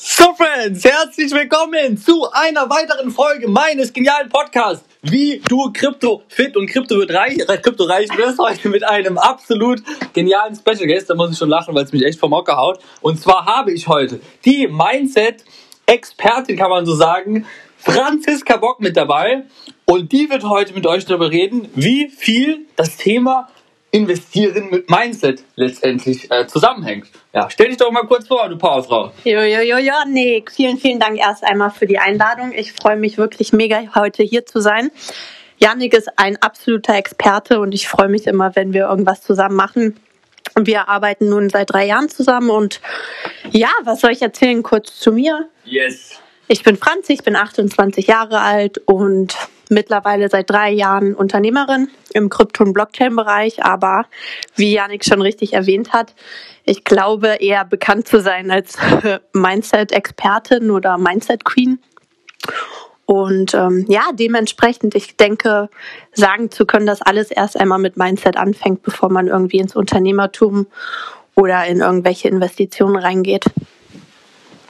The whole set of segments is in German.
So Friends, herzlich willkommen zu einer weiteren Folge meines genialen Podcasts, wie du Krypto fit und Krypto wird reich, äh, Krypto reich wirst heute mit einem absolut genialen Special Guest. Da muss ich schon lachen, weil es mich echt vom Hocker haut. Und zwar habe ich heute die Mindset Expertin, kann man so sagen, Franziska Bock mit dabei. Und die wird heute mit euch darüber reden, wie viel das Thema Investieren mit Mindset letztendlich äh, zusammenhängt. Ja, stell dich doch mal kurz vor, du Powerfrau. Jo, jo, jo, jo, Nick. Vielen, vielen Dank erst einmal für die Einladung. Ich freue mich wirklich mega, heute hier zu sein. Janik ist ein absoluter Experte und ich freue mich immer, wenn wir irgendwas zusammen machen. Wir arbeiten nun seit drei Jahren zusammen und ja, was soll ich erzählen? Kurz zu mir. Yes. Ich bin Franzi, ich bin 28 Jahre alt und mittlerweile seit drei Jahren Unternehmerin im Krypto- und Blockchain-Bereich, aber wie Janik schon richtig erwähnt hat, ich glaube eher bekannt zu sein als Mindset-Expertin oder Mindset-Queen. Und ähm, ja, dementsprechend, ich denke, sagen zu können, dass alles erst einmal mit Mindset anfängt, bevor man irgendwie ins Unternehmertum oder in irgendwelche Investitionen reingeht.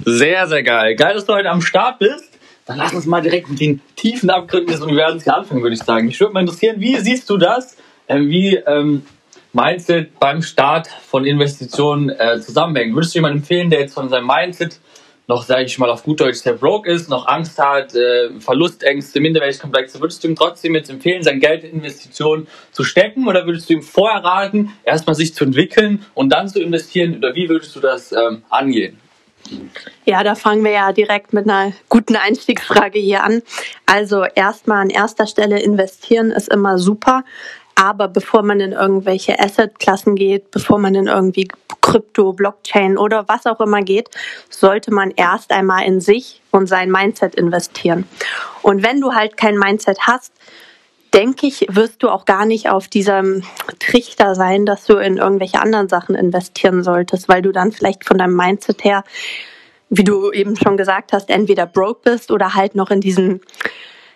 Sehr, sehr geil. Geil, dass du heute am Start bist. Dann lass uns mal direkt mit den tiefen Abgründen des Universums hier anfangen, würde ich sagen. Mich würde mal interessieren, wie siehst du das? Ähm, wie ähm, Mindset beim Start von Investitionen äh, zusammenhängt? Würdest du jemandem empfehlen, der jetzt von seinem Mindset noch, sage ich mal auf gut Deutsch, sehr broke ist, noch Angst hat, äh, Verlustängste, Minderwertigkomplexe, würdest du ihm trotzdem jetzt empfehlen, sein Geld in Investitionen zu stecken oder würdest du ihm vorher raten, erstmal sich zu entwickeln und dann zu investieren oder wie würdest du das ähm, angehen? Ja, da fangen wir ja direkt mit einer guten Einstiegsfrage hier an. Also erstmal an erster Stelle investieren ist immer super. Aber bevor man in irgendwelche Assetklassen geht, bevor man in irgendwie Krypto, Blockchain oder was auch immer geht, sollte man erst einmal in sich und sein Mindset investieren. Und wenn du halt kein Mindset hast, denke ich, wirst du auch gar nicht auf diesem Trichter sein, dass du in irgendwelche anderen Sachen investieren solltest, weil du dann vielleicht von deinem Mindset her, wie du eben schon gesagt hast, entweder broke bist oder halt noch in diesen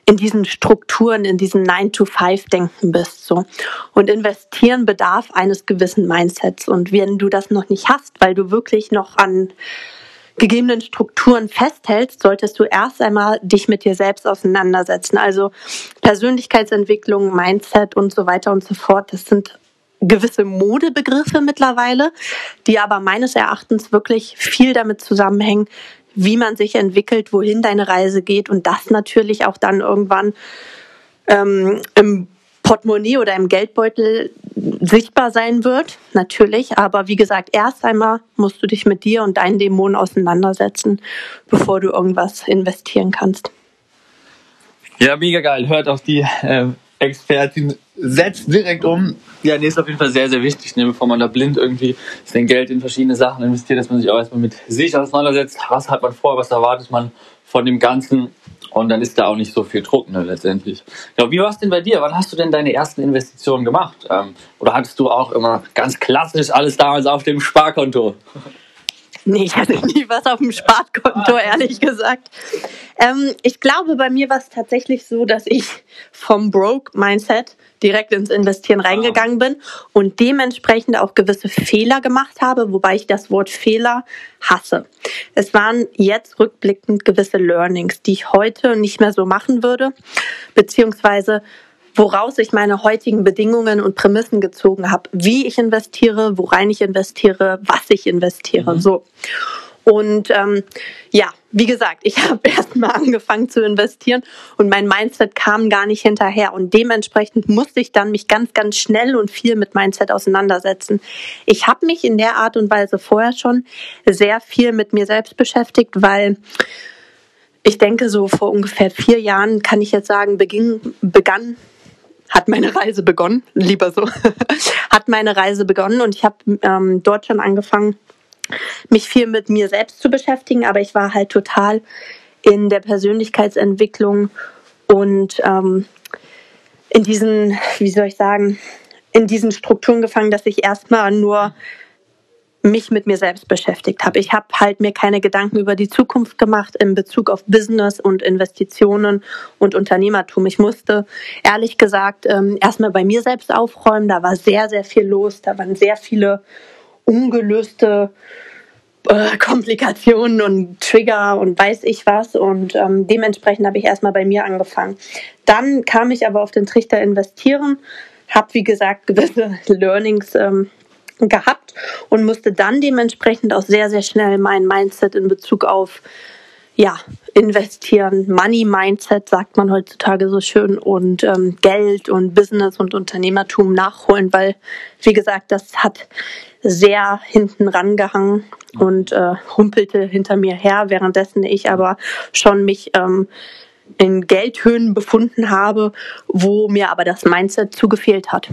in diesen Strukturen, in diesen 9-to-5-Denken bist. So. Und investieren bedarf eines gewissen Mindsets. Und wenn du das noch nicht hast, weil du wirklich noch an gegebenen Strukturen festhältst, solltest du erst einmal dich mit dir selbst auseinandersetzen. Also Persönlichkeitsentwicklung, Mindset und so weiter und so fort. Das sind gewisse Modebegriffe mittlerweile, die aber meines Erachtens wirklich viel damit zusammenhängen, wie man sich entwickelt, wohin deine Reise geht und das natürlich auch dann irgendwann ähm, im Portemonnaie oder im Geldbeutel sichtbar sein wird, natürlich. Aber wie gesagt, erst einmal musst du dich mit dir und deinen Dämonen auseinandersetzen, bevor du irgendwas investieren kannst. Ja, mega geil. Hört auf die äh, Expertin. Setzt direkt um. Ja, nee, ist auf jeden Fall sehr, sehr wichtig, ne, bevor man da blind irgendwie sein Geld in verschiedene Sachen investiert, dass man sich auch erstmal mit sich auseinandersetzt. Was hat man vor? Was erwartet man von dem Ganzen? Und dann ist da auch nicht so viel Druck ne, letztendlich. Ja, wie war es denn bei dir? Wann hast du denn deine ersten Investitionen gemacht? Ähm, oder hattest du auch immer ganz klassisch alles damals auf dem Sparkonto? Nee, ich hatte nie was auf dem Sparkonto, ehrlich gesagt. Ähm, ich glaube, bei mir war es tatsächlich so, dass ich vom Broke-Mindset direkt ins Investieren reingegangen bin und dementsprechend auch gewisse Fehler gemacht habe, wobei ich das Wort Fehler hasse. Es waren jetzt rückblickend gewisse Learnings, die ich heute nicht mehr so machen würde, beziehungsweise woraus ich meine heutigen Bedingungen und Prämissen gezogen habe, wie ich investiere, worein ich investiere, was ich investiere. Mhm. So. Und ähm, ja, wie gesagt, ich habe erst mal angefangen zu investieren und mein Mindset kam gar nicht hinterher. Und dementsprechend musste ich dann mich ganz, ganz schnell und viel mit Mindset auseinandersetzen. Ich habe mich in der Art und Weise vorher schon sehr viel mit mir selbst beschäftigt, weil ich denke, so vor ungefähr vier Jahren kann ich jetzt sagen, beging, begann hat meine Reise begonnen, lieber so, hat meine Reise begonnen und ich habe ähm, dort schon angefangen, mich viel mit mir selbst zu beschäftigen, aber ich war halt total in der Persönlichkeitsentwicklung und ähm, in diesen, wie soll ich sagen, in diesen Strukturen gefangen, dass ich erstmal nur mich mit mir selbst beschäftigt habe. Ich habe halt mir keine Gedanken über die Zukunft gemacht in Bezug auf Business und Investitionen und Unternehmertum. Ich musste ehrlich gesagt ähm, erstmal bei mir selbst aufräumen. Da war sehr, sehr viel los. Da waren sehr viele ungelöste äh, Komplikationen und Trigger und weiß ich was. Und ähm, dementsprechend habe ich erstmal bei mir angefangen. Dann kam ich aber auf den Trichter investieren, habe wie gesagt gewisse Learnings ähm, gehabt und musste dann dementsprechend auch sehr, sehr schnell mein Mindset in Bezug auf ja, investieren, Money Mindset sagt man heutzutage so schön und ähm, Geld und Business und Unternehmertum nachholen, weil wie gesagt, das hat sehr hinten rangehangen und äh, humpelte hinter mir her, währenddessen ich aber schon mich ähm, in Geldhöhen befunden habe, wo mir aber das Mindset zugefehlt hat.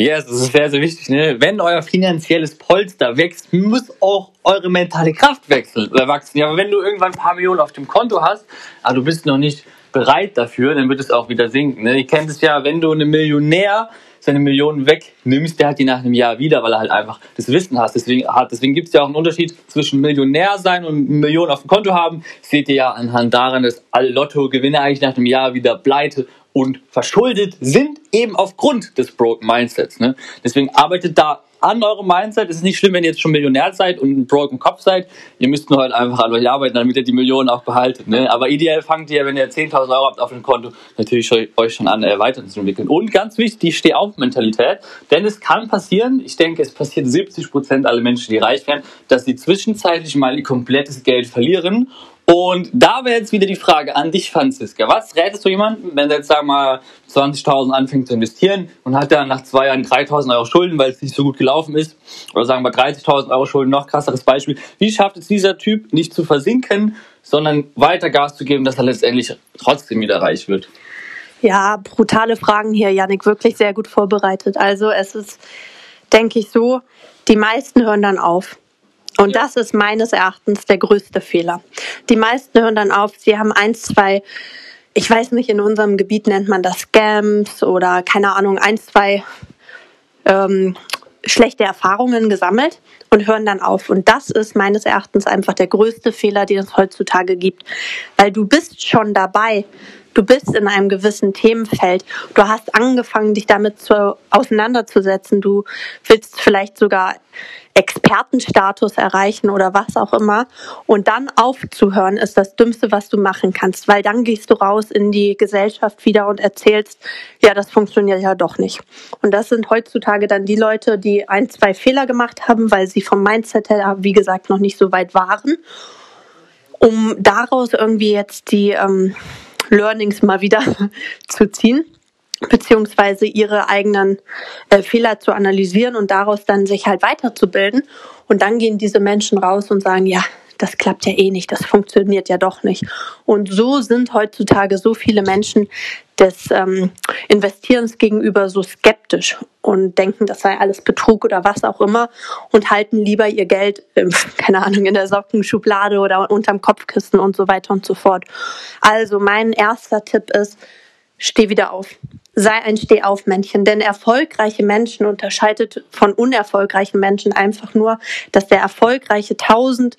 Yes, das ist sehr, sehr wichtig. Ne? Wenn euer finanzielles Polster wächst, muss auch eure mentale Kraft wechseln, äh, wachsen. Ja, aber wenn du irgendwann ein paar Millionen auf dem Konto hast, aber du bist noch nicht bereit dafür, dann wird es auch wieder sinken. Ne? Ihr kennt es ja, wenn du einen Millionär seine Millionen wegnimmst, der hat die nach einem Jahr wieder, weil er halt einfach das Wissen hat. Deswegen. Deswegen gibt es ja auch einen Unterschied zwischen Millionär sein und Millionen auf dem Konto haben. Seht ihr ja anhand daran, dass alle Lottogewinner eigentlich nach einem Jahr wieder pleite und verschuldet sind, eben aufgrund des Broken Mindsets. Ne? Deswegen arbeitet da an eurem Mindset. Es ist nicht schlimm, wenn ihr jetzt schon Millionär seid und ein broken Kopf seid. Ihr müsst nur halt einfach an euch arbeiten, damit ihr die Millionen auch behaltet. Ne? Aber ideell fangt ihr, wenn ihr 10.000 Euro habt auf dem Konto, natürlich euch schon an, äh, weiterzuentwickeln. Und ganz wichtig, die Steh-auf-Mentalität. Denn es kann passieren, ich denke, es passiert 70 Prozent aller Menschen, die reich werden, dass sie zwischenzeitlich mal ihr komplettes Geld verlieren und da wäre jetzt wieder die Frage an dich, Franziska. Was rätest du jemandem, wenn der jetzt, sagen wir mal, 20.000 anfängt zu investieren und hat dann nach zwei Jahren 3.000 Euro Schulden, weil es nicht so gut gelaufen ist? Oder sagen wir 30.000 Euro Schulden, noch krasseres Beispiel. Wie schafft es dieser Typ nicht zu versinken, sondern weiter Gas zu geben, dass er letztendlich trotzdem wieder reich wird? Ja, brutale Fragen hier, Janik, wirklich sehr gut vorbereitet. Also es ist, denke ich, so, die meisten hören dann auf und ja. das ist meines Erachtens der größte Fehler. Die meisten hören dann auf, sie haben eins, zwei, ich weiß nicht, in unserem Gebiet nennt man das Scams oder keine Ahnung, eins, zwei ähm, schlechte Erfahrungen gesammelt und hören dann auf. Und das ist meines Erachtens einfach der größte Fehler, den es heutzutage gibt. Weil du bist schon dabei. Du bist in einem gewissen Themenfeld. Du hast angefangen, dich damit zu, auseinanderzusetzen. Du willst vielleicht sogar Expertenstatus erreichen oder was auch immer. Und dann aufzuhören ist das Dümmste, was du machen kannst, weil dann gehst du raus in die Gesellschaft wieder und erzählst, ja, das funktioniert ja doch nicht. Und das sind heutzutage dann die Leute, die ein, zwei Fehler gemacht haben, weil sie vom Mindset her, wie gesagt, noch nicht so weit waren, um daraus irgendwie jetzt die ähm, Learnings mal wieder zu ziehen beziehungsweise ihre eigenen äh, Fehler zu analysieren und daraus dann sich halt weiterzubilden. Und dann gehen diese Menschen raus und sagen, ja, das klappt ja eh nicht, das funktioniert ja doch nicht. Und so sind heutzutage so viele Menschen des ähm, Investierens gegenüber so skeptisch und denken, das sei alles Betrug oder was auch immer und halten lieber ihr Geld, ähm, keine Ahnung, in der Sockenschublade oder unterm Kopfkissen und so weiter und so fort. Also mein erster Tipp ist, steh wieder auf sei ein Stehaufmännchen. Denn erfolgreiche Menschen unterscheidet von unerfolgreichen Menschen einfach nur, dass der erfolgreiche tausend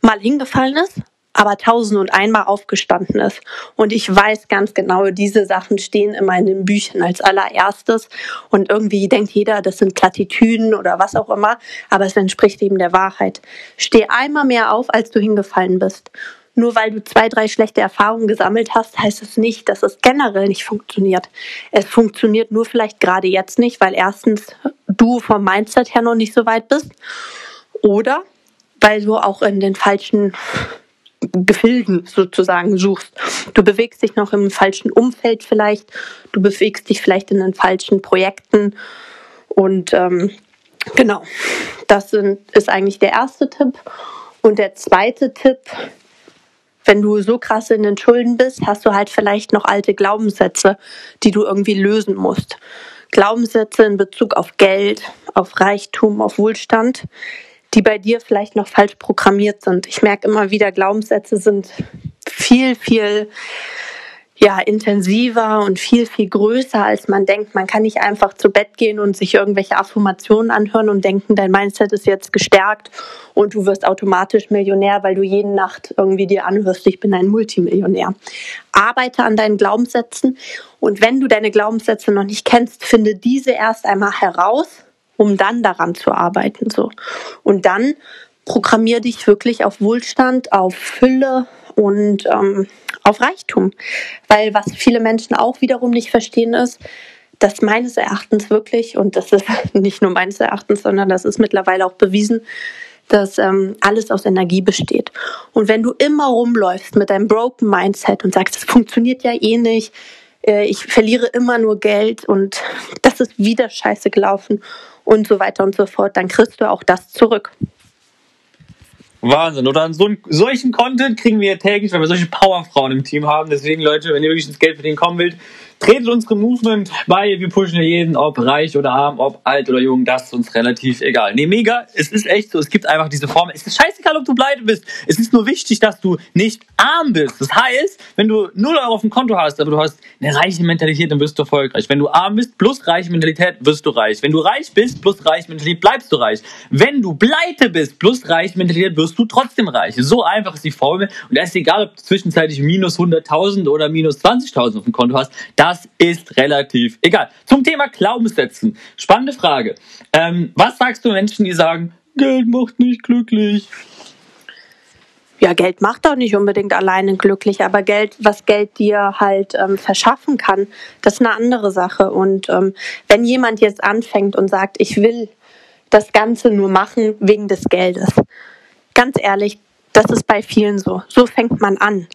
Mal hingefallen ist, aber tausend und einmal aufgestanden ist. Und ich weiß ganz genau, diese Sachen stehen immer in den Büchern als allererstes. Und irgendwie denkt jeder, das sind Plattitüden oder was auch immer. Aber es entspricht eben der Wahrheit. Steh einmal mehr auf, als du hingefallen bist. Nur weil du zwei, drei schlechte Erfahrungen gesammelt hast, heißt es nicht, dass es generell nicht funktioniert. Es funktioniert nur vielleicht gerade jetzt nicht, weil erstens du vom Mindset her noch nicht so weit bist oder weil du auch in den falschen Gefilden sozusagen suchst. Du bewegst dich noch im falschen Umfeld vielleicht, du bewegst dich vielleicht in den falschen Projekten und ähm, genau, das sind, ist eigentlich der erste Tipp. Und der zweite Tipp wenn du so krass in den Schulden bist, hast du halt vielleicht noch alte Glaubenssätze, die du irgendwie lösen musst. Glaubenssätze in Bezug auf Geld, auf Reichtum, auf Wohlstand, die bei dir vielleicht noch falsch programmiert sind. Ich merke immer wieder, Glaubenssätze sind viel, viel ja, intensiver und viel, viel größer, als man denkt. Man kann nicht einfach zu Bett gehen und sich irgendwelche Affirmationen anhören und denken, dein Mindset ist jetzt gestärkt und du wirst automatisch Millionär, weil du jede Nacht irgendwie dir anhörst, ich bin ein Multimillionär. Arbeite an deinen Glaubenssätzen und wenn du deine Glaubenssätze noch nicht kennst, finde diese erst einmal heraus, um dann daran zu arbeiten, so. Und dann programmier dich wirklich auf Wohlstand, auf Fülle und ähm, auf Reichtum. Weil was viele Menschen auch wiederum nicht verstehen ist, dass meines Erachtens wirklich, und das ist nicht nur meines Erachtens, sondern das ist mittlerweile auch bewiesen, dass ähm, alles aus Energie besteht. Und wenn du immer rumläufst mit deinem Broken Mindset und sagst, das funktioniert ja eh nicht, äh, ich verliere immer nur Geld und das ist wieder scheiße gelaufen und so weiter und so fort, dann kriegst du auch das zurück. Wahnsinn. Oder an so solchen Content kriegen wir täglich, weil wir solche Powerfrauen im Team haben. Deswegen, Leute, wenn ihr wirklich ins Geld verdienen kommen wollt, tretet unsere Movement bei. Wir pushen jeden, ob reich oder arm, ob alt oder jung, das ist uns relativ egal. Nee, mega. Es ist echt so. Es gibt einfach diese Formel. Es ist scheißegal, ob du pleite bist. Es ist nur wichtig, dass du nicht arm bist. Das heißt, wenn du 0 Euro auf dem Konto hast, aber du hast eine reiche Mentalität, dann wirst du erfolgreich. Wenn du arm bist plus reiche Mentalität, wirst du reich. Wenn du reich bist plus reiche Mentalität, bleibst du reich. Wenn du pleite bist plus reiche Mentalität, wirst du trotzdem reich. So einfach ist die Formel. Und da ist egal, ob du zwischenzeitlich minus 100.000 oder minus 20.000 auf dem Konto hast. Das ist relativ egal. Zum Thema Glaubenssätzen. Spannende Frage. Ähm, was sagst du Menschen, die sagen, Geld macht nicht glücklich? Ja, Geld macht auch nicht unbedingt alleine glücklich, aber Geld, was Geld dir halt ähm, verschaffen kann, das ist eine andere Sache. Und ähm, wenn jemand jetzt anfängt und sagt, ich will das Ganze nur machen wegen des Geldes, ganz ehrlich, das ist bei vielen so. So fängt man an.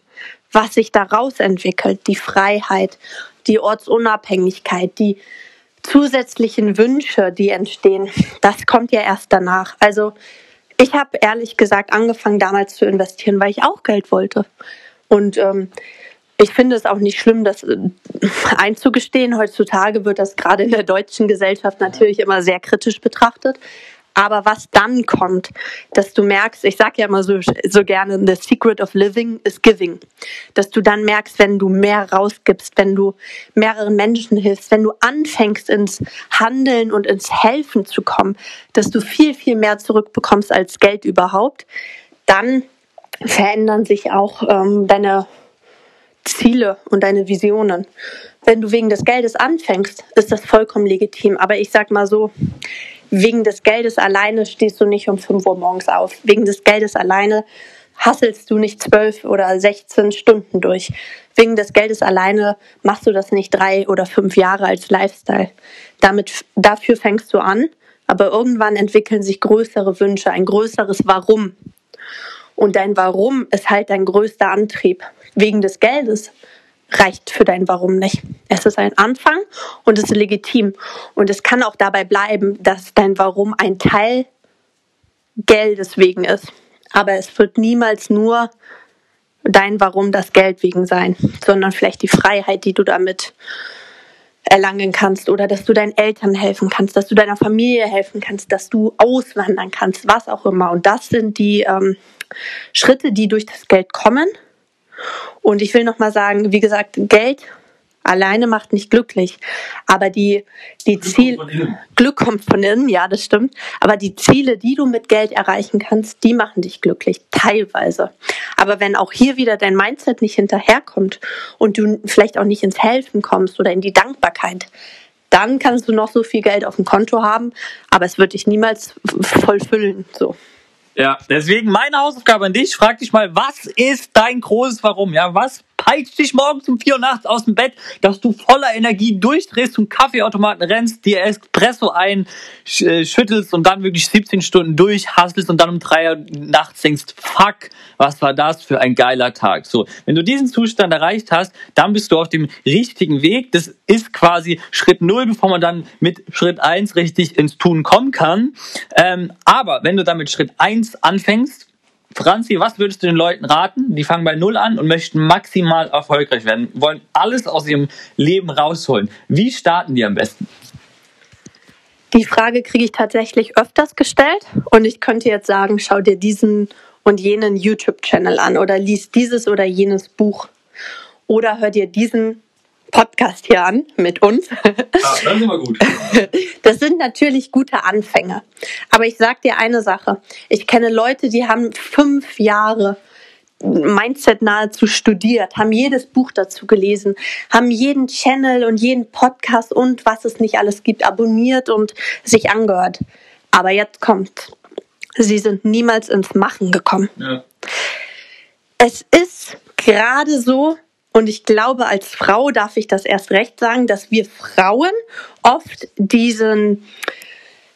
Was sich daraus entwickelt, die Freiheit, die Ortsunabhängigkeit, die zusätzlichen Wünsche, die entstehen, das kommt ja erst danach. Also ich habe ehrlich gesagt angefangen damals zu investieren, weil ich auch Geld wollte. Und ähm, ich finde es auch nicht schlimm, das äh, einzugestehen. Heutzutage wird das gerade in der deutschen Gesellschaft natürlich immer sehr kritisch betrachtet. Aber was dann kommt, dass du merkst, ich sage ja immer so, so gerne, the secret of living is giving. Dass du dann merkst, wenn du mehr rausgibst, wenn du mehreren Menschen hilfst, wenn du anfängst ins Handeln und ins Helfen zu kommen, dass du viel, viel mehr zurückbekommst als Geld überhaupt, dann verändern sich auch ähm, deine Ziele und deine Visionen. Wenn du wegen des Geldes anfängst, ist das vollkommen legitim. Aber ich sag mal so, wegen des Geldes alleine stehst du nicht um 5 Uhr morgens auf. Wegen des Geldes alleine hasselst du nicht 12 oder 16 Stunden durch. Wegen des Geldes alleine machst du das nicht drei oder fünf Jahre als Lifestyle. Damit, dafür fängst du an, aber irgendwann entwickeln sich größere Wünsche, ein größeres Warum. Und dein Warum ist halt dein größter Antrieb. Wegen des Geldes reicht für dein Warum nicht. Es ist ein Anfang und es ist legitim. Und es kann auch dabei bleiben, dass dein Warum ein Teil Geldes wegen ist. Aber es wird niemals nur dein Warum das Geld wegen sein, sondern vielleicht die Freiheit, die du damit erlangen kannst oder dass du deinen Eltern helfen kannst, dass du deiner Familie helfen kannst, dass du auswandern kannst, was auch immer. Und das sind die ähm, Schritte, die durch das Geld kommen und ich will nochmal sagen, wie gesagt, Geld alleine macht nicht glücklich. Aber die, die Glück Ziel, kommt Glück kommt von innen, ja, das stimmt. Aber die Ziele, die du mit Geld erreichen kannst, die machen dich glücklich, teilweise. Aber wenn auch hier wieder dein Mindset nicht hinterherkommt und du vielleicht auch nicht ins Helfen kommst oder in die Dankbarkeit, dann kannst du noch so viel Geld auf dem Konto haben, aber es wird dich niemals vollfüllen, so. Ja, deswegen meine Hausaufgabe an dich. Frag dich mal, was ist dein großes Warum? Ja, was peitscht dich morgens um vier Uhr nachts aus dem Bett, dass du voller Energie durchdrehst, zum Kaffeeautomaten rennst, dir Espresso einschüttelst äh, und dann wirklich 17 Stunden durchhasselst und dann um drei Uhr nachts denkst, fuck, was war das für ein geiler Tag. So, wenn du diesen Zustand erreicht hast, dann bist du auf dem richtigen Weg. Das ist quasi Schritt null, bevor man dann mit Schritt eins richtig ins Tun kommen kann. Ähm, aber wenn du dann mit Schritt eins anfängst, Franzi, was würdest du den Leuten raten? Die fangen bei Null an und möchten maximal erfolgreich werden, wollen alles aus ihrem Leben rausholen. Wie starten die am besten? Die Frage kriege ich tatsächlich öfters gestellt und ich könnte jetzt sagen, schau dir diesen und jenen YouTube-Channel an oder lies dieses oder jenes Buch oder hör dir diesen Podcast hier an mit uns. Ah, das ist immer gut. Das sind natürlich gute Anfänge. Aber ich sag dir eine Sache. Ich kenne Leute, die haben fünf Jahre Mindset nahezu studiert, haben jedes Buch dazu gelesen, haben jeden Channel und jeden Podcast und was es nicht alles gibt abonniert und sich angehört. Aber jetzt kommt sie sind niemals ins Machen gekommen. Ja. Es ist gerade so, und ich glaube, als Frau darf ich das erst recht sagen, dass wir Frauen oft diesen,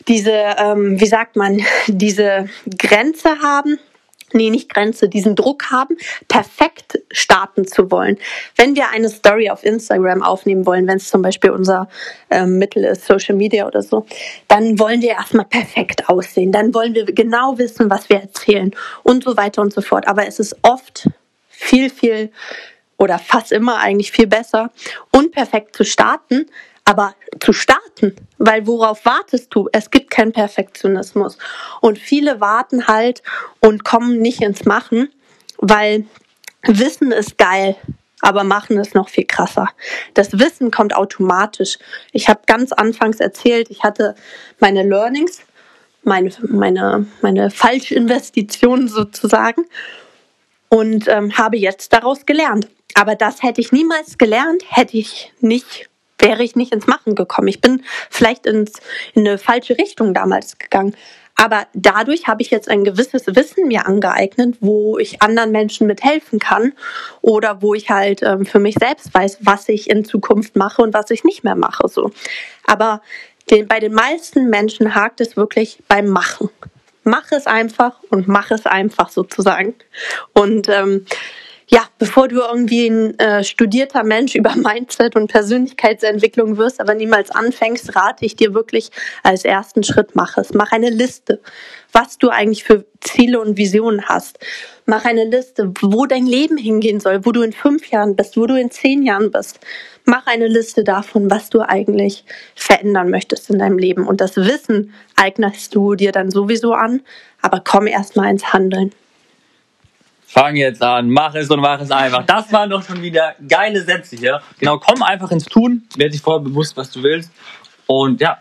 diese, ähm, wie sagt man, diese Grenze haben, nee, nicht Grenze, diesen Druck haben, perfekt starten zu wollen. Wenn wir eine Story auf Instagram aufnehmen wollen, wenn es zum Beispiel unser ähm, Mittel ist, Social Media oder so, dann wollen wir erstmal perfekt aussehen. Dann wollen wir genau wissen, was wir erzählen und so weiter und so fort. Aber es ist oft viel, viel oder fast immer eigentlich viel besser, unperfekt zu starten, aber zu starten, weil worauf wartest du? Es gibt keinen Perfektionismus. Und viele warten halt und kommen nicht ins Machen, weil Wissen ist geil, aber machen ist noch viel krasser. Das Wissen kommt automatisch. Ich habe ganz anfangs erzählt, ich hatte meine Learnings, meine, meine, meine Falschinvestitionen sozusagen und ähm, habe jetzt daraus gelernt. Aber das hätte ich niemals gelernt, hätte ich nicht wäre ich nicht ins Machen gekommen. Ich bin vielleicht ins, in eine falsche Richtung damals gegangen. Aber dadurch habe ich jetzt ein gewisses Wissen mir angeeignet, wo ich anderen Menschen mithelfen kann oder wo ich halt ähm, für mich selbst weiß, was ich in Zukunft mache und was ich nicht mehr mache. So. Aber den, bei den meisten Menschen hakt es wirklich beim Machen. Mach es einfach und mach es einfach sozusagen. Und ähm, ja, bevor du irgendwie ein äh, studierter Mensch über Mindset und Persönlichkeitsentwicklung wirst, aber niemals anfängst, rate ich dir wirklich als ersten Schritt mach es. Mach eine Liste, was du eigentlich für Ziele und Visionen hast. Mach eine Liste, wo dein Leben hingehen soll, wo du in fünf Jahren bist, wo du in zehn Jahren bist. Mach eine Liste davon, was du eigentlich verändern möchtest in deinem Leben. Und das Wissen eignest du dir dann sowieso an, aber komm erst mal ins Handeln fang jetzt an, mach es und mach es einfach. Das waren doch schon wieder geile Sätze hier. Genau, komm einfach ins Tun, werde dich vorher bewusst, was du willst. Und ja,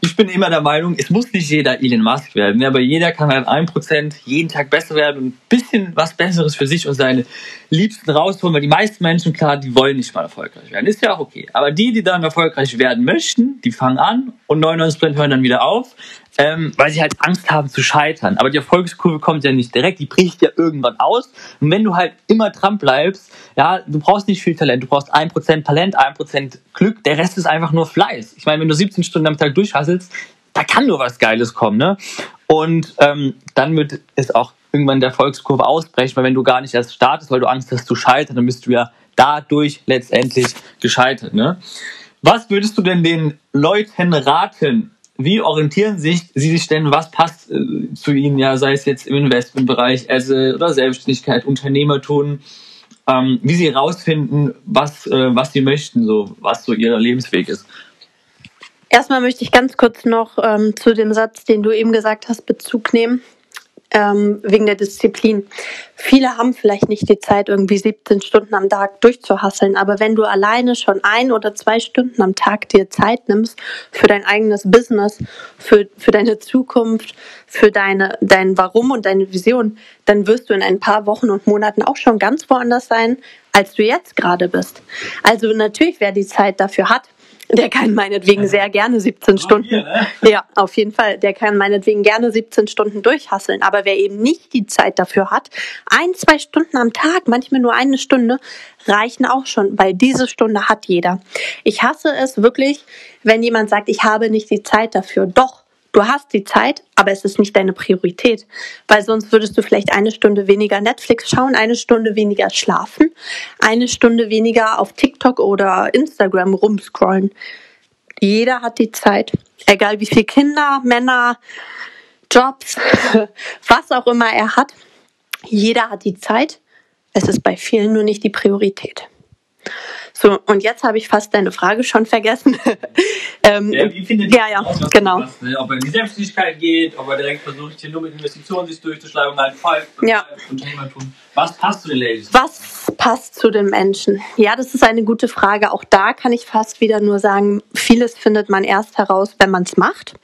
ich bin immer der Meinung, es muss nicht jeder Elon Musk werden, aber jeder kann halt ein Prozent jeden Tag besser werden und ein bisschen was Besseres für sich und seine Liebsten rausholen, weil die meisten Menschen, klar, die wollen nicht mal erfolgreich werden. Ist ja auch okay. Aber die, die dann erfolgreich werden möchten, die fangen an und 99% hören dann wieder auf, ähm, weil sie halt Angst haben zu scheitern. Aber die Erfolgskurve kommt ja nicht direkt, die bricht ja irgendwann aus. Und wenn du halt immer dran bleibst, ja, du brauchst nicht viel Talent, du brauchst 1% Talent, 1% Glück, der Rest ist einfach nur Fleiß. Ich meine, wenn du 17 Stunden am Tag durchhasselst, da kann nur was Geiles kommen, ne? Und ähm, dann wird es auch irgendwann der Erfolgskurve ausbrechen, weil wenn du gar nicht erst startest, weil du Angst hast zu scheitern, dann bist du ja dadurch letztendlich gescheitert, ne? Was würdest du denn den Leuten raten, wie orientieren sich Sie sich denn, was passt äh, zu Ihnen, ja, sei es jetzt im Investmentbereich also, oder Selbstständigkeit, Unternehmertum, ähm, wie Sie herausfinden, was, äh, was Sie möchten, so, was so Ihr Lebensweg ist? Erstmal möchte ich ganz kurz noch ähm, zu dem Satz, den du eben gesagt hast, Bezug nehmen ähm, wegen der Disziplin. Viele haben vielleicht nicht die Zeit, irgendwie 17 Stunden am Tag durchzuhasseln, aber wenn du alleine schon ein oder zwei Stunden am Tag dir Zeit nimmst für dein eigenes Business, für, für deine Zukunft, für deine, dein Warum und deine Vision, dann wirst du in ein paar Wochen und Monaten auch schon ganz woanders sein, als du jetzt gerade bist. Also natürlich, wer die Zeit dafür hat, der kann meinetwegen sehr gerne 17 Stunden. Hier, ne? Ja, auf jeden Fall. Der kann meinetwegen gerne 17 Stunden durchhasseln. Aber wer eben nicht die Zeit dafür hat, ein, zwei Stunden am Tag, manchmal nur eine Stunde, reichen auch schon, weil diese Stunde hat jeder. Ich hasse es wirklich, wenn jemand sagt, ich habe nicht die Zeit dafür. Doch, Du hast die Zeit, aber es ist nicht deine Priorität, weil sonst würdest du vielleicht eine Stunde weniger Netflix schauen, eine Stunde weniger schlafen, eine Stunde weniger auf TikTok oder Instagram rumscrollen. Jeder hat die Zeit, egal wie viele Kinder, Männer, Jobs, was auch immer er hat. Jeder hat die Zeit. Es ist bei vielen nur nicht die Priorität. So, und jetzt habe ich fast deine Frage schon vergessen. ähm, ja, wie findet ja, ja, aus, genau. Was, ne? Ob er in die Selbstständigkeit geht, ob er direkt versucht, hier nur mit Investitionen sich durchzuschlagen und einen Fall ja. tun. Was passt zu den Ladies? Was passt zu den Menschen? Ja, das ist eine gute Frage. Auch da kann ich fast wieder nur sagen, vieles findet man erst heraus, wenn man es macht.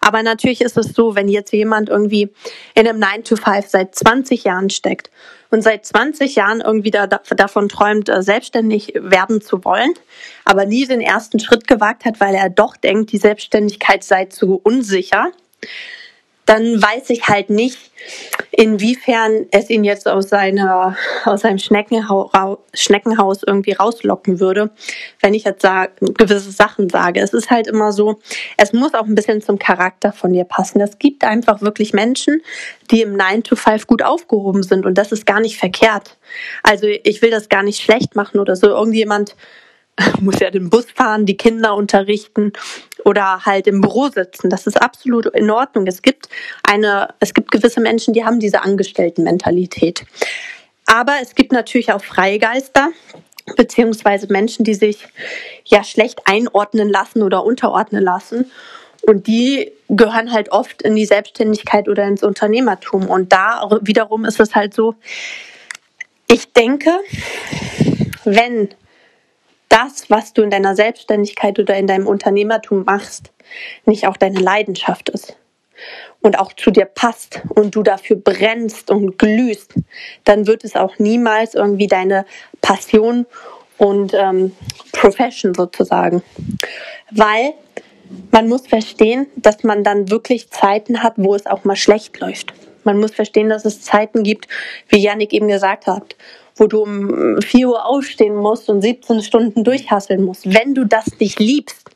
Aber natürlich ist es so, wenn jetzt jemand irgendwie in einem 9 to 5 seit 20 Jahren steckt und seit 20 Jahren irgendwie da, davon träumt, äh, selbstständig werden zu wollen, aber nie den ersten Schritt gewagt hat, weil er doch denkt, die Selbstständigkeit sei zu unsicher, dann weiß ich halt nicht, inwiefern es ihn jetzt aus seiner aus seinem Schneckenhaus, Schneckenhaus irgendwie rauslocken würde, wenn ich jetzt sag, gewisse Sachen sage. Es ist halt immer so, es muss auch ein bisschen zum Charakter von dir passen. Es gibt einfach wirklich Menschen, die im 9 to 5 gut aufgehoben sind und das ist gar nicht verkehrt. Also ich will das gar nicht schlecht machen oder so. Irgendjemand muss ja den Bus fahren, die Kinder unterrichten oder halt im Büro sitzen. Das ist absolut in Ordnung. Es gibt eine, es gibt gewisse Menschen, die haben diese Angestelltenmentalität. Aber es gibt natürlich auch Freigeister, beziehungsweise Menschen, die sich ja schlecht einordnen lassen oder unterordnen lassen. Und die gehören halt oft in die Selbstständigkeit oder ins Unternehmertum. Und da wiederum ist es halt so, ich denke, wenn das, was du in deiner Selbstständigkeit oder in deinem Unternehmertum machst, nicht auch deine Leidenschaft ist und auch zu dir passt und du dafür brennst und glühst, dann wird es auch niemals irgendwie deine Passion und ähm, Profession sozusagen. Weil man muss verstehen, dass man dann wirklich Zeiten hat, wo es auch mal schlecht läuft. Man muss verstehen, dass es Zeiten gibt, wie Yannick eben gesagt hat, wo du um 4 Uhr aufstehen musst und 17 Stunden durchhasseln musst. Wenn du das nicht liebst,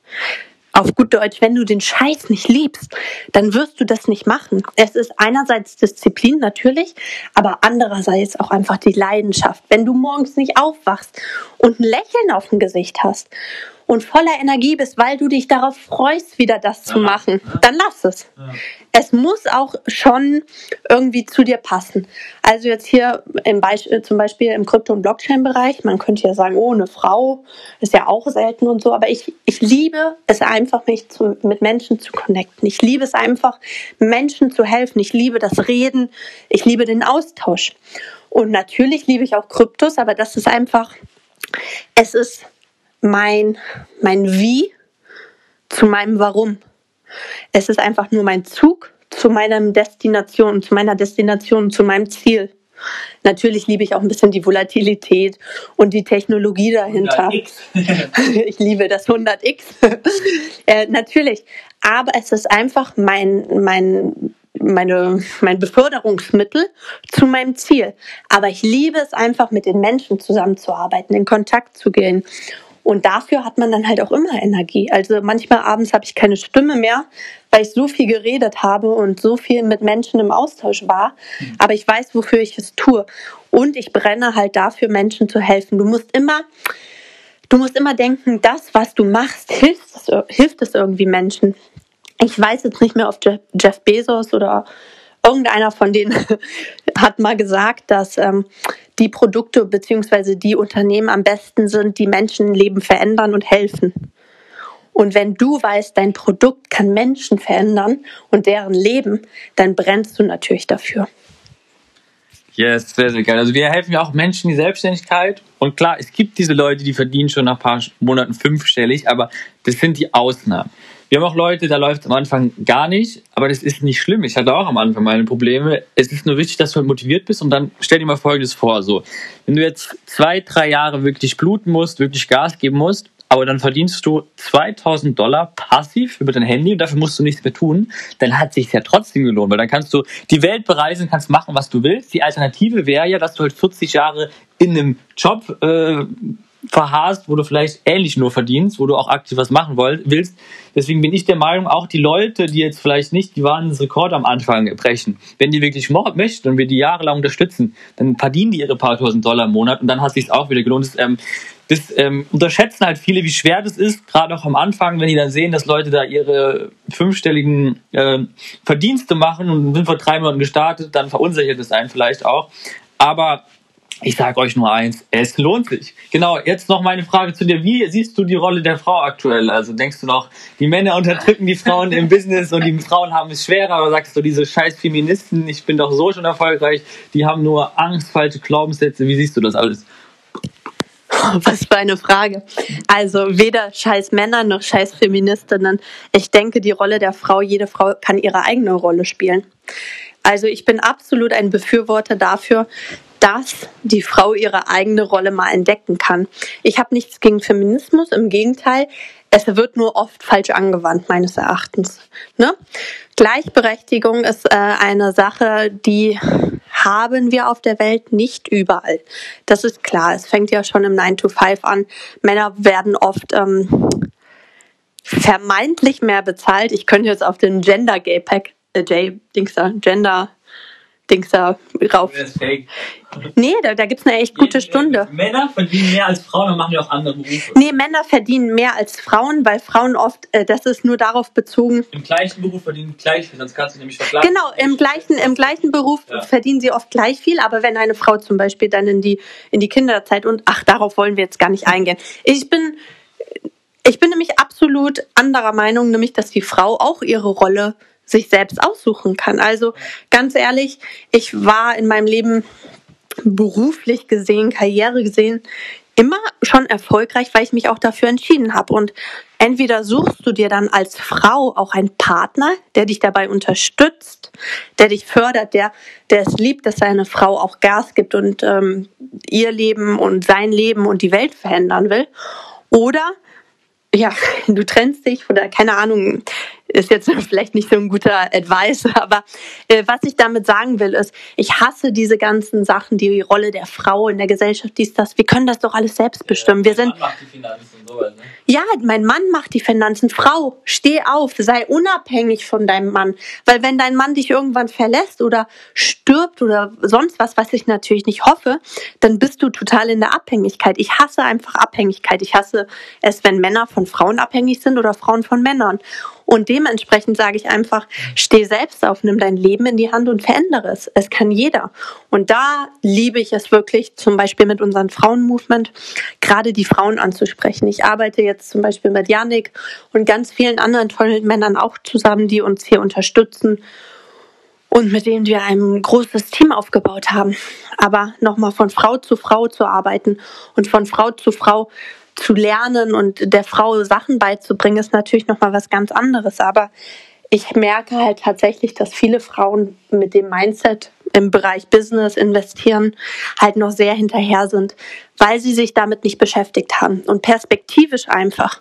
auf gut Deutsch, wenn du den Scheiß nicht liebst, dann wirst du das nicht machen. Es ist einerseits Disziplin natürlich, aber andererseits auch einfach die Leidenschaft. Wenn du morgens nicht aufwachst und ein Lächeln auf dem Gesicht hast und voller Energie bist, weil du dich darauf freust, wieder das zu machen, dann lass es. Es muss auch schon irgendwie zu dir passen. Also jetzt hier im Beispiel, zum Beispiel im Krypto- und Blockchain-Bereich, man könnte ja sagen, oh, eine Frau ist ja auch selten und so, aber ich, ich liebe es einfach, mich zu, mit Menschen zu connecten. Ich liebe es einfach, Menschen zu helfen. Ich liebe das Reden. Ich liebe den Austausch. Und natürlich liebe ich auch Kryptos, aber das ist einfach, es ist mein, mein Wie zu meinem Warum. Es ist einfach nur mein Zug zu meiner Destination, zu meiner Destination, zu meinem Ziel. Natürlich liebe ich auch ein bisschen die Volatilität und die Technologie dahinter. ich liebe das 100x. äh, natürlich. Aber es ist einfach mein, mein, meine, mein Beförderungsmittel zu meinem Ziel. Aber ich liebe es einfach, mit den Menschen zusammenzuarbeiten, in Kontakt zu gehen. Und dafür hat man dann halt auch immer Energie. Also manchmal abends habe ich keine Stimme mehr, weil ich so viel geredet habe und so viel mit Menschen im Austausch war. Mhm. Aber ich weiß, wofür ich es tue. Und ich brenne halt dafür, Menschen zu helfen. Du musst immer, du musst immer denken, das, was du machst, hilft, hilft es irgendwie Menschen. Ich weiß jetzt nicht mehr, ob Jeff Bezos oder irgendeiner von denen hat mal gesagt, dass ähm, die Produkte bzw. die Unternehmen am besten sind, die Menschenleben verändern und helfen. Und wenn du weißt, dein Produkt kann Menschen verändern und deren Leben, dann brennst du natürlich dafür. Yes, sehr, sehr geil. Also wir helfen ja auch Menschen in die Selbstständigkeit. Und klar, es gibt diese Leute, die verdienen schon nach ein paar Monaten fünfstellig, aber das sind die Ausnahmen. Wir haben auch Leute, da läuft am Anfang gar nicht, aber das ist nicht schlimm. Ich hatte auch am Anfang meine Probleme. Es ist nur wichtig, dass du halt motiviert bist und dann stell dir mal Folgendes vor, so. Wenn du jetzt zwei, drei Jahre wirklich bluten musst, wirklich Gas geben musst, aber dann verdienst du 2000 Dollar passiv über dein Handy und dafür musst du nichts mehr tun, dann hat sich ja trotzdem gelohnt, weil dann kannst du die Welt bereisen, kannst machen, was du willst. Die Alternative wäre ja, dass du halt 40 Jahre in einem Job äh, verharrst, wo du vielleicht ähnlich nur verdienst, wo du auch aktiv was machen willst. Deswegen bin ich der Meinung, auch die Leute, die jetzt vielleicht nicht die Wahnsinnsrekord am Anfang brechen, wenn die wirklich möchten und wir die jahrelang unterstützen, dann verdienen die ihre paar tausend Dollar im Monat und dann hat sich auch wieder gelohnt. Das, ähm, das ähm, unterschätzen halt viele, wie schwer das ist, gerade auch am Anfang, wenn die dann sehen, dass Leute da ihre fünfstelligen äh, Verdienste machen und sind vor drei Monaten gestartet, dann verunsichert es einen vielleicht auch. Aber ich sage euch nur eins, es lohnt sich. Genau, jetzt noch meine Frage zu dir. Wie siehst du die Rolle der Frau aktuell? Also denkst du noch, die Männer unterdrücken die Frauen im Business und die Frauen haben es schwerer? Oder sagst du, diese scheiß Feministen, ich bin doch so schon erfolgreich, die haben nur Angst, falsche Glaubenssätze. Wie siehst du das alles? Was für eine Frage. Also weder scheiß Männer noch scheiß Feministinnen. Ich denke, die Rolle der Frau, jede Frau kann ihre eigene Rolle spielen. Also ich bin absolut ein Befürworter dafür, dass die Frau ihre eigene Rolle mal entdecken kann. Ich habe nichts gegen Feminismus, im Gegenteil. es wird nur oft falsch angewandt, meines Erachtens. Ne? Gleichberechtigung ist äh, eine Sache, die haben wir auf der Welt nicht überall. Das ist klar. Es fängt ja schon im 9 to 5 an. Männer werden oft ähm, vermeintlich mehr bezahlt. Ich könnte jetzt auf den Gender Gay Pack, äh, J, Dings Gender Dings da rauf. Das ist fake. Nee, da, da gibt's eine echt gute Stunde. Männer verdienen mehr als Frauen und machen ja auch andere Berufe. Nee, Männer verdienen mehr als Frauen, weil Frauen oft, äh, das ist nur darauf bezogen, Im gleichen Beruf verdienen gleich viel, sonst kannst du nämlich verklagen. Genau, im gleichen, im gleichen Beruf Ja. verdienen sie oft gleich viel, aber wenn eine Frau zum Beispiel dann in die, in die Kinderzeit und ach, darauf wollen wir jetzt gar nicht eingehen. Ich bin, ich bin nämlich absolut anderer Meinung, nämlich, dass die Frau auch ihre Rolle sich selbst aussuchen kann. Also ganz ehrlich, ich war in meinem Leben beruflich gesehen, Karriere gesehen, immer schon erfolgreich, weil ich mich auch dafür entschieden habe. Und entweder suchst du dir dann als Frau auch einen Partner, der dich dabei unterstützt, der dich fördert, der, der es liebt, dass seine Frau auch Gas gibt und ähm, ihr Leben und sein Leben und die Welt verändern will. Oder ja, du trennst dich oder keine Ahnung, ist jetzt vielleicht nicht so ein guter Advice, aber äh, was ich damit sagen will, ist, ich hasse diese ganzen Sachen, die Rolle der Frau in der Gesellschaft, dies, das. Wir können das doch alles selbst bestimmen. Wir sind, Mann macht die Finanzen sowas, ne? ja, mein Mann macht die Finanzen. Frau, steh auf, sei unabhängig von deinem Mann. Weil wenn dein Mann dich irgendwann verlässt oder stirbt oder sonst was, was ich natürlich nicht hoffe, dann bist du total in der Abhängigkeit. Ich hasse einfach Abhängigkeit. Ich hasse es, wenn Männer von Frauen abhängig sind oder Frauen von Männern. Und dementsprechend sage ich einfach, steh selbst auf, nimm dein Leben in die Hand und verändere es. Es kann jeder. Und da liebe ich es wirklich, zum Beispiel mit unserem Frauenmovement, gerade die Frauen anzusprechen. Ich arbeite jetzt zum Beispiel mit Yannick und ganz vielen anderen tollen Männern auch zusammen, die uns hier unterstützen und mit denen wir ein großes Team aufgebaut haben. Aber nochmal von Frau zu Frau zu arbeiten und von Frau zu Frau zu lernen und der Frau Sachen beizubringen, ist natürlich nochmal was ganz anderes. Aber ich merke halt tatsächlich, dass viele Frauen mit dem Mindset im Bereich Business investieren halt noch sehr hinterher sind, weil sie sich damit nicht beschäftigt haben. Und perspektivisch einfach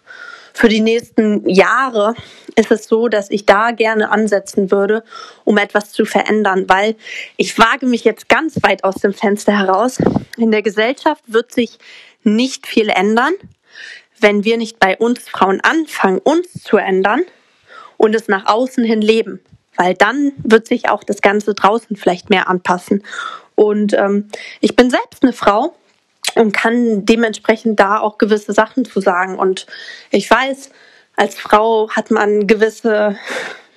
für die nächsten Jahre ist es so, dass ich da gerne ansetzen würde, um etwas zu verändern, weil ich wage mich jetzt ganz weit aus dem Fenster heraus. In der Gesellschaft wird sich nicht viel ändern, wenn wir nicht bei uns Frauen anfangen, uns zu ändern und es nach außen hin leben. Weil dann wird sich auch das Ganze draußen vielleicht mehr anpassen. Und ähm, ich bin selbst eine Frau und kann dementsprechend da auch gewisse Sachen zu sagen. Und ich weiß, als Frau hat man gewisse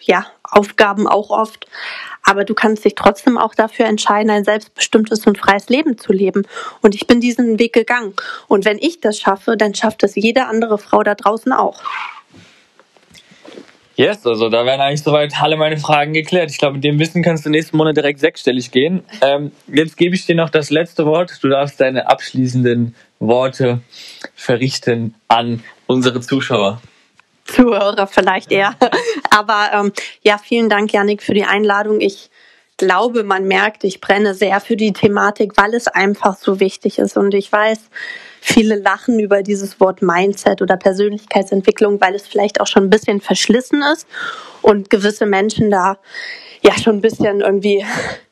ja, Aufgaben auch oft, aber du kannst dich trotzdem auch dafür entscheiden, ein selbstbestimmtes und freies Leben zu leben. Und ich bin diesen Weg gegangen. Und wenn ich das schaffe, dann schafft es jede andere Frau da draußen auch. Yes, also da werden eigentlich soweit alle meine Fragen geklärt. Ich glaube, mit dem Wissen kannst du nächsten Monat direkt sechsstellig gehen. Ähm, jetzt gebe ich dir noch das letzte Wort. Du darfst deine abschließenden Worte verrichten an unsere Zuschauer. Zuhörer vielleicht eher. Aber ähm, ja, vielen Dank, Janik, für die Einladung. Ich glaube, man merkt, ich brenne sehr für die Thematik, weil es einfach so wichtig ist. Und ich weiß, viele lachen über dieses Wort Mindset oder Persönlichkeitsentwicklung, weil es vielleicht auch schon ein bisschen verschlissen ist und gewisse Menschen da ja schon ein bisschen irgendwie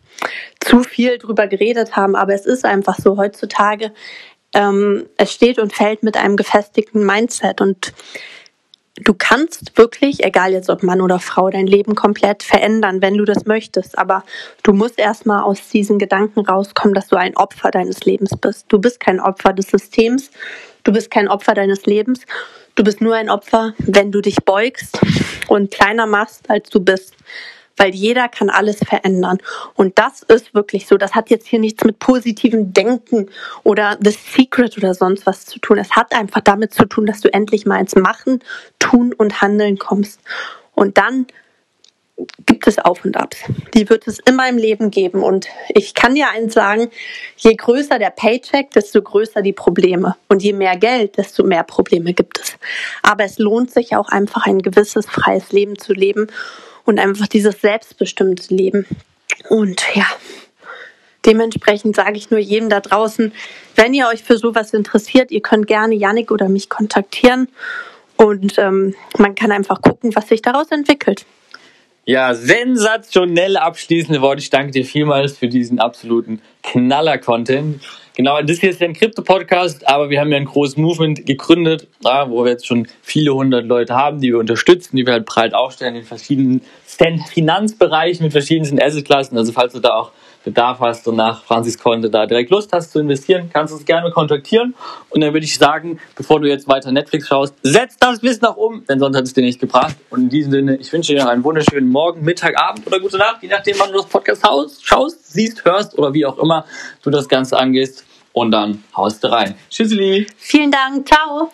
zu viel drüber geredet haben. Aber es ist einfach so heutzutage. Ähm, es steht und fällt mit einem gefestigten Mindset und du kannst wirklich, egal jetzt ob Mann oder Frau, dein Leben komplett verändern, wenn du das möchtest. Aber du musst erstmal aus diesen Gedanken rauskommen, dass du ein Opfer deines Lebens bist. Du bist kein Opfer des Systems. Du bist kein Opfer deines Lebens. Du bist nur ein Opfer, wenn du dich beugst und kleiner machst, als du bist. Weil jeder kann alles verändern. Und das ist wirklich so. Das hat jetzt hier nichts mit positivem Denken oder The Secret oder sonst was zu tun. Es hat einfach damit zu tun, dass du endlich mal ins Machen, Tun und Handeln kommst. Und dann gibt es Auf und Abs. Die wird es immer im Leben geben. Und ich kann dir eins sagen, je größer der Paycheck, desto größer die Probleme. Und je mehr Geld, desto mehr Probleme gibt es. Aber es lohnt sich auch einfach ein gewisses freies Leben zu leben und einfach dieses selbstbestimmte Leben. Und ja, dementsprechend sage ich nur jedem da draußen, wenn ihr euch für sowas interessiert, ihr könnt gerne Yannick oder mich kontaktieren. Und ähm, man kann einfach gucken, was sich daraus entwickelt. Ja, sensationell abschließende Worte. Ich danke dir vielmals für diesen absoluten Knaller-Content. Genau, das hier ist ja ein Krypto-Podcast, aber wir haben ja ein großes Movement gegründet, ja, wo wir jetzt schon viele hundert Leute haben, die wir unterstützen, die wir halt breit aufstellen in verschiedenen Finanzbereichen mit verschiedenen Assetklassen. Also falls du da auch Bedarf hast und nach Franzis Konto da direkt Lust hast zu investieren, kannst du uns gerne kontaktieren. Und dann würde ich sagen, bevor du jetzt weiter Netflix schaust, setz das Wissen noch um, denn sonst hat es dir nicht gebracht. Und in diesem Sinne, ich wünsche dir noch einen wunderschönen Morgen, Mittag, Abend oder gute Nacht, je nachdem, wann du das Podcast schaust, siehst, hörst oder wie auch immer du das Ganze angehst. Und dann haust du rein. Tschüssli. Vielen Dank. Ciao.